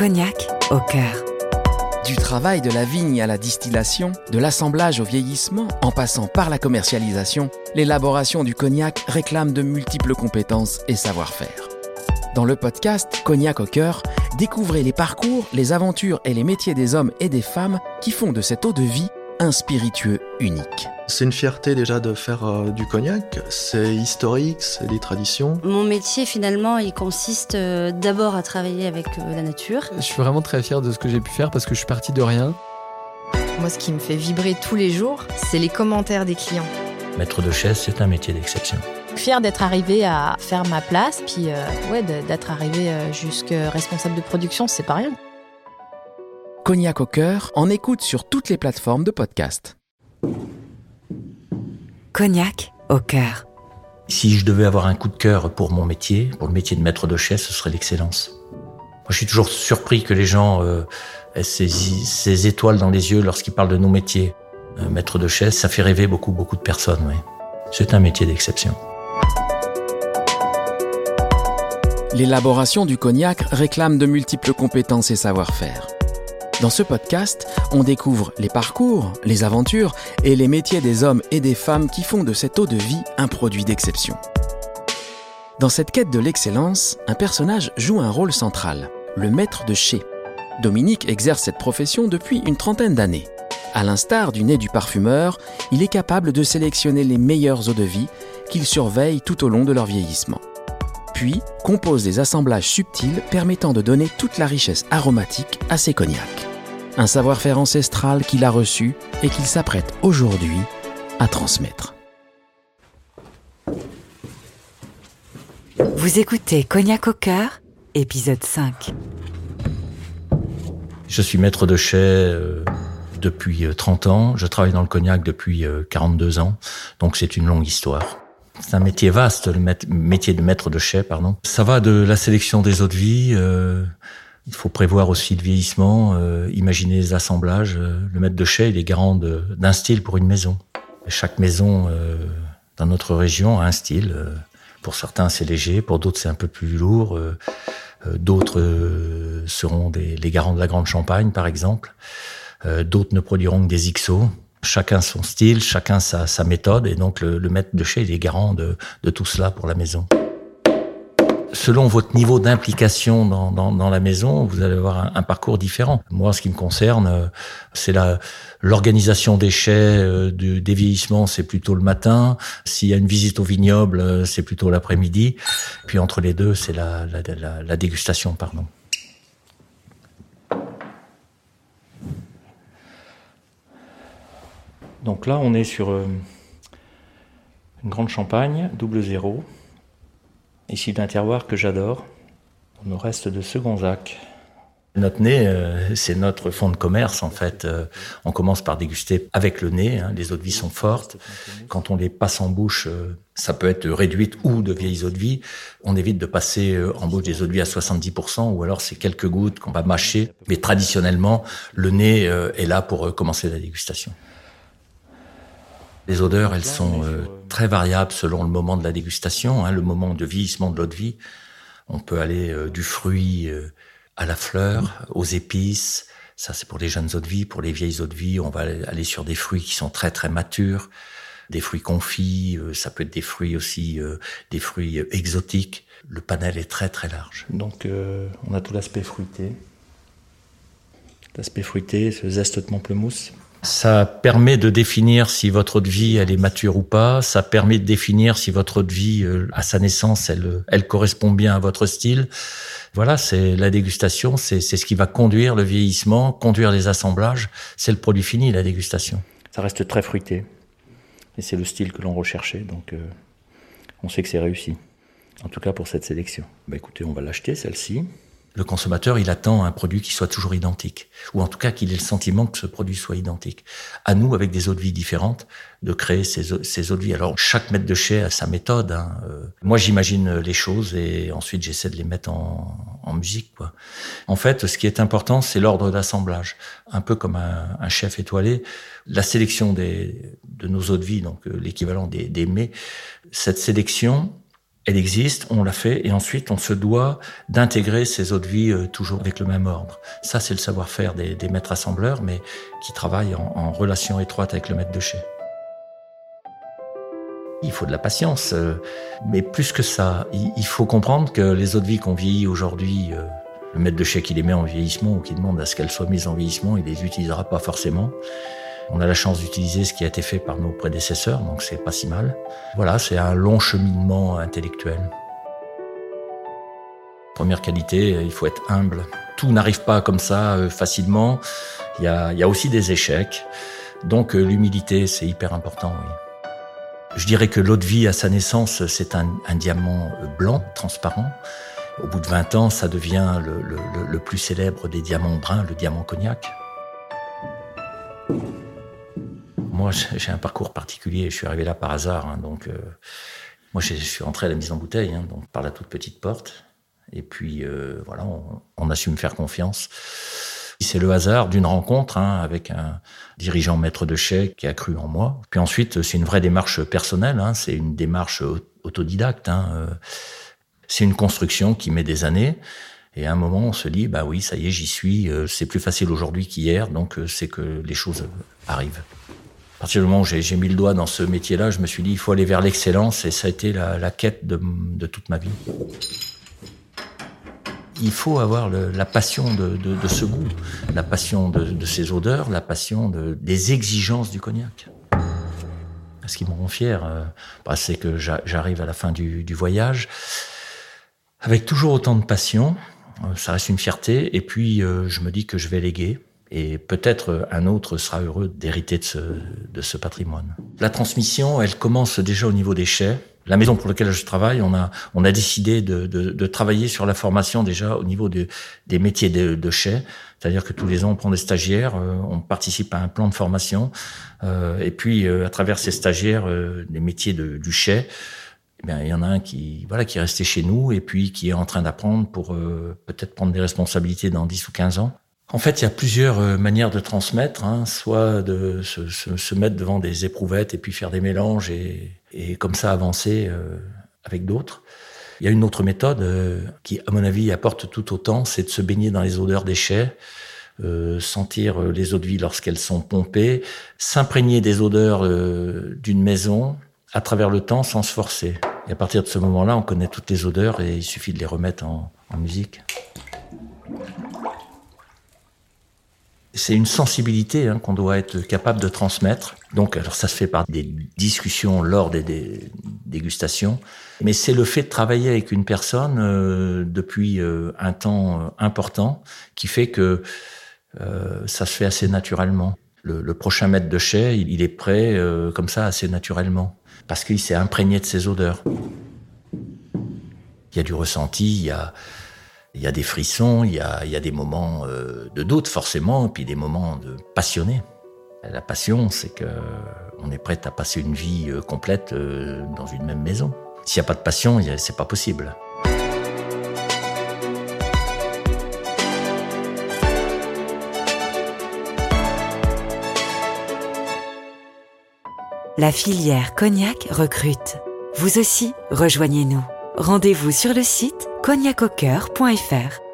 Cognac au cœur. Du travail de la vigne à la distillation, de l'assemblage au vieillissement, en passant par la commercialisation, l'élaboration du cognac réclame de multiples compétences et savoir-faire. Dans le podcast Cognac au cœur, découvrez les parcours, les aventures et les métiers des hommes et des femmes qui font de cette eau de vie un spiritueux unique. C'est une fierté déjà de faire euh, du cognac, c'est historique, c'est des traditions. Mon métier finalement, il consiste euh, d'abord à travailler avec euh, la nature. Je suis vraiment très fier de ce que j'ai pu faire parce que je suis parti de rien. Moi, ce qui me fait vibrer tous les jours, c'est les commentaires des clients. Maître de chaise, c'est un métier d'exception. Fier d'être arrivé à faire ma place, puis ouais, d'être arrivé jusque responsable de production, c'est pas rien. Cognac au cœur, en écoute sur toutes les plateformes de podcast. Cognac au cœur. Si je devais avoir un coup de cœur pour mon métier, pour le métier de maître de chaise, ce serait l'excellence. Moi, je suis toujours surpris que les gens euh, aient ces, étoiles dans les yeux lorsqu'ils parlent de nos métiers. Euh, maître de chaise, ça fait rêver beaucoup, beaucoup de personnes. Oui. C'est un métier d'exception. L'élaboration du cognac réclame de multiples compétences et savoir-faire. Dans ce podcast, on découvre les parcours, les aventures et les métiers des hommes et des femmes qui font de cette eau de vie un produit d'exception. Dans cette quête de l'excellence, un personnage joue un rôle central, le maître de chez. Dominique exerce cette profession depuis une trentaine d'années. À l'instar du nez du parfumeur, il est capable de sélectionner les meilleures eaux de vie qu'il surveille tout au long de leur vieillissement. Puis compose des assemblages subtils permettant de donner toute la richesse aromatique à ses cognacs un savoir-faire ancestral qu'il a reçu et qu'il s'apprête aujourd'hui à transmettre. Vous écoutez Cognac au cœur, épisode 5. Je suis maître de chai euh, depuis 30 euh, ans, je travaille dans le cognac depuis 42 euh, ans, donc c'est une longue histoire. C'est un métier vaste, le métier de maître de chai, pardon. Ça va de la sélection des eaux de vie, il faut prévoir aussi le vieillissement, euh, imaginer les assemblages. Euh, le maître de chai, il est garant d'un style pour une maison. chaque maison euh, dans notre région a un style. Pour certains, c'est léger, pour d'autres, c'est un peu plus lourd. d'autres seront les garants de la Grande Champagne, par exemple. d'autres ne produiront que des XO. Chacun son style, chacun sa, méthode, et donc le, maître de chai, il est garant de tout cela pour la maison selon votre niveau d'implication dans, dans, dans, la maison, vous allez avoir un, parcours différent. Moi, ce qui me concerne, euh, c'est la l'organisation des chais, euh, du, des vieillissements, c'est plutôt le matin. S'il y a une visite au vignoble, euh, c'est plutôt l'après-midi. Puis entre les deux, c'est la, la, la, la, dégustation, pardon. Donc là, on est sur une grande champagne, double zéro. Ici d'un terroir que j'adore. On nous reste de Segonzac. Notre nez, euh, c'est notre fond de commerce en fait. Euh, on commence par déguster avec le nez. Hein. les eaux de vie sont fortes. Quand on les passe en bouche, euh, ça peut être réduite ou de vieilles eaux de vie. On évite de passer en bouche des eaux de vie à 70% ou alors c'est quelques gouttes qu'on va mâcher. Mais traditionnellement, le nez est là pour commencer la dégustation. Les odeurs, elles sont euh, très variables selon le moment de la dégustation, hein, le moment de vieillissement de l'eau de vie. On peut aller euh, du fruit euh, à la fleur, aux épices. Ça, c'est pour les jeunes eaux de vie. Pour les vieilles eaux de vie, on va aller sur des fruits qui sont très très matures, des fruits confits. ça peut être des fruits aussi, des fruits exotiques. Le panel est très très large. Donc, on a tout l'aspect fruité. L'aspect fruité, ce zeste de pamplemousse. Ça permet de définir si votre de vie elle est mature ou pas. Ça permet de définir si votre de vie euh, à sa naissance elle, elle correspond bien à votre style. Voilà, c'est la dégustation, c'est ce qui va conduire le vieillissement, conduire les assemblages. C'est le produit fini, la dégustation. Ça reste très fruité et c'est le style que l'on recherchait, donc euh, on sait que c'est réussi. En tout cas pour cette sélection. Bah écoutez, on va l'acheter celle-ci. Le consommateur, il attend un produit qui soit toujours identique, ou en tout cas qu'il ait le sentiment que ce produit soit identique. À nous, avec des eaux de vie différentes, de créer ces, eaux, de vie. Alors, chaque maître de chai a sa méthode. Hein. Euh, moi, j'imagine les choses et ensuite j'essaie de les mettre en, musique. Quoi. En fait, ce qui est important, c'est l'ordre d'assemblage. Un peu comme un, chef étoilé, la sélection des, de nos eaux de vie, donc euh, l'équivalent des, des mets, cette sélection, elle existe, on l'a fait, et ensuite on se doit d'intégrer ces eaux de vie euh, toujours avec le même ordre. Ça, c'est le savoir-faire des, maîtres assembleurs, mais qui travaillent en, relation étroite avec le maître de chai. Il faut de la patience, euh, mais plus que ça, il, faut comprendre que les eaux de vie qu'on vieillit aujourd'hui, euh, le maître de chai qui les met en vieillissement ou qui demande à ce qu'elles soient mises en vieillissement, il les utilisera pas forcément. On a la chance d'utiliser ce qui a été fait par nos prédécesseurs, donc c'est pas si mal. Voilà, c'est un long cheminement intellectuel. Première qualité, il faut être humble. Tout n'arrive pas comme ça euh, facilement. Il y a, aussi des échecs. Donc euh, l'humilité, c'est hyper important, oui. Je dirais que l'eau de vie à sa naissance, c'est un, diamant euh, blanc, transparent. Au bout de 20 ans, ça devient le plus célèbre des diamants bruns, le diamant cognac. Moi, j'ai un parcours particulier. Je suis arrivé là par hasard. Hein, donc, euh, moi, je suis rentré à la mise en bouteille, hein, donc par la toute petite porte. Et puis, euh, voilà, on, on, a su me faire confiance. C'est le hasard d'une rencontre hein, avec un dirigeant maître de chais qui a cru en moi. Puis ensuite, c'est une vraie démarche personnelle. C'est une démarche autodidacte. Euh, c'est une construction qui met des années. Et à un moment, on se dit, bah oui, ça y est, j'y suis. C'est plus facile aujourd'hui qu'hier, donc c'est que les choses arrivent. À partir du moment où j'ai mis le doigt dans ce métier-là, je me suis dit, il faut aller vers l'excellence, et ça a été la, la quête de, de, toute ma vie. Il faut avoir le, la passion de, de, de, ce goût, la passion de, ces odeurs, la passion des exigences du cognac. Ce qui me rend fier, euh, bah, c'est que j'arrive à la fin du, du voyage avec toujours autant de passion, ça reste une fierté. Et puis, euh, je me dis que je vais léguer. Et peut-être un autre sera heureux d'hériter de ce, de ce patrimoine. La transmission, elle commence déjà au niveau des chais. La maison pour laquelle je travaille, on a, on a décidé de, de, de travailler sur la formation déjà au niveau de, des métiers de, de chais. C'est-à-dire que tous les ans, on prend des stagiaires, euh, on participe à un plan de formation. Euh, et puis, euh, à travers ces stagiaires, euh, des métiers de, du chais, eh bien, il y en a un qui, voilà, qui est resté chez nous et puis qui est en train d'apprendre pour euh, peut-être prendre des responsabilités dans 10 ou 15 ans. En fait, il y a plusieurs euh, manières de transmettre, hein, soit de se, mettre devant des éprouvettes et puis faire des mélanges et, comme ça avancer euh, avec d'autres. Il y a une autre méthode euh, qui, à mon avis, apporte tout autant, c'est de se baigner dans les odeurs des chais, sentir les eaux de vie lorsqu'elles sont pompées, s'imprégner des odeurs d'une maison à travers le temps sans se forcer. Et à partir de ce moment-là, on connaît toutes les odeurs et il suffit de les remettre en musique. C'est une sensibilité hein, qu'on doit être capable de transmettre. Donc, alors ça se fait par des discussions lors des, dégustations, mais c'est le fait de travailler avec une personne euh, depuis euh, un temps euh, important qui fait que euh, ça se fait assez naturellement. Le, le prochain maître de chai, il, il est prêt euh, comme ça assez naturellement parce qu'il s'est imprégné de ses odeurs. Il y a du ressenti, il y a, il y a des frissons, il y a, il y a des moments euh, de doute forcément, puis des moments de passionnés. La passion, c'est que on est prêt à passer une vie euh, complète euh, dans une même maison. S'il n'y a pas de passion, c'est pas possible. La filière Cognac recrute. Vous aussi, rejoignez-nous. Rendez-vous sur le site cognacaucoeur.fr.